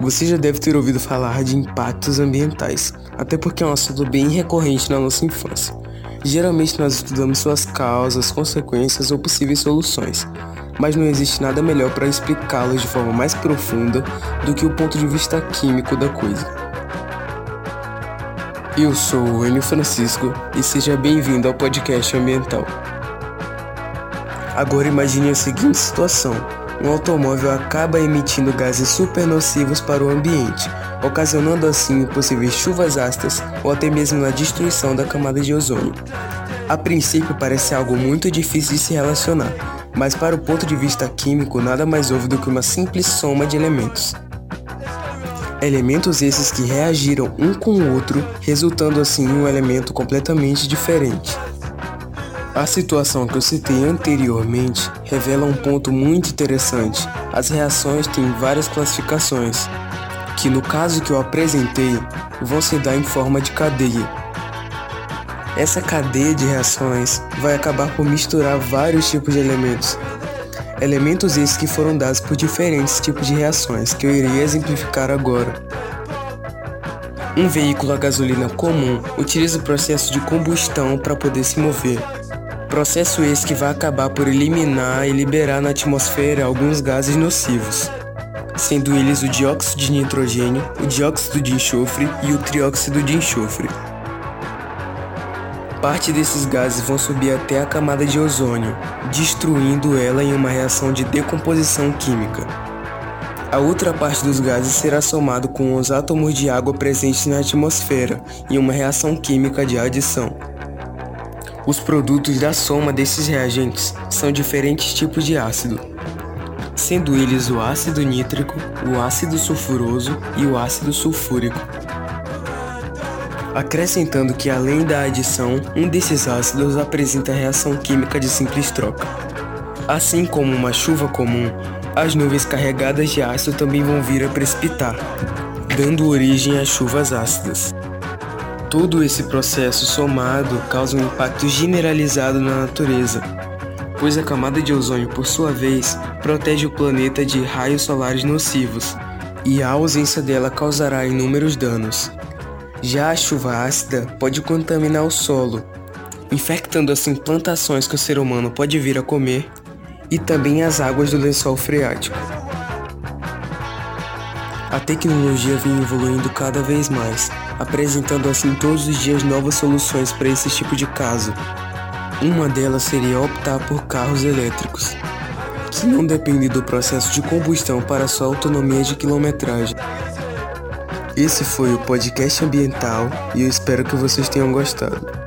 Você já deve ter ouvido falar de impactos ambientais, até porque é um assunto bem recorrente na nossa infância. Geralmente nós estudamos suas causas, consequências ou possíveis soluções, mas não existe nada melhor para explicá-los de forma mais profunda do que o ponto de vista químico da coisa. Eu sou o Enio Francisco e seja bem-vindo ao podcast ambiental. Agora imagine a seguinte situação um automóvel acaba emitindo gases super nocivos para o ambiente, ocasionando assim possíveis chuvas ácidas ou até mesmo a destruição da camada de ozônio. A princípio parece algo muito difícil de se relacionar, mas para o ponto de vista químico nada mais houve do que uma simples soma de elementos. Elementos esses que reagiram um com o outro, resultando assim em um elemento completamente diferente. A situação que eu citei anteriormente revela um ponto muito interessante. As reações têm várias classificações, que no caso que eu apresentei, vão se dar em forma de cadeia. Essa cadeia de reações vai acabar por misturar vários tipos de elementos. Elementos esses que foram dados por diferentes tipos de reações, que eu irei exemplificar agora. Um veículo a gasolina comum utiliza o processo de combustão para poder se mover. Processo esse que vai acabar por eliminar e liberar na atmosfera alguns gases nocivos, sendo eles o dióxido de nitrogênio, o dióxido de enxofre e o trióxido de enxofre. Parte desses gases vão subir até a camada de ozônio, destruindo ela em uma reação de decomposição química. A outra parte dos gases será somado com os átomos de água presentes na atmosfera em uma reação química de adição. Os produtos da soma desses reagentes são diferentes tipos de ácido, sendo eles o ácido nítrico, o ácido sulfuroso e o ácido sulfúrico. Acrescentando que além da adição, um desses ácidos apresenta reação química de simples troca. Assim como uma chuva comum, as nuvens carregadas de ácido também vão vir a precipitar, dando origem a chuvas ácidas. Todo esse processo somado causa um impacto generalizado na natureza, pois a camada de ozônio, por sua vez, protege o planeta de raios solares nocivos, e a ausência dela causará inúmeros danos. Já a chuva ácida pode contaminar o solo, infectando assim plantações que o ser humano pode vir a comer e também as águas do lençol freático. A tecnologia vem evoluindo cada vez mais, apresentando assim todos os dias novas soluções para esse tipo de caso. Uma delas seria optar por carros elétricos, que não dependem do processo de combustão para sua autonomia de quilometragem. Esse foi o podcast ambiental e eu espero que vocês tenham gostado.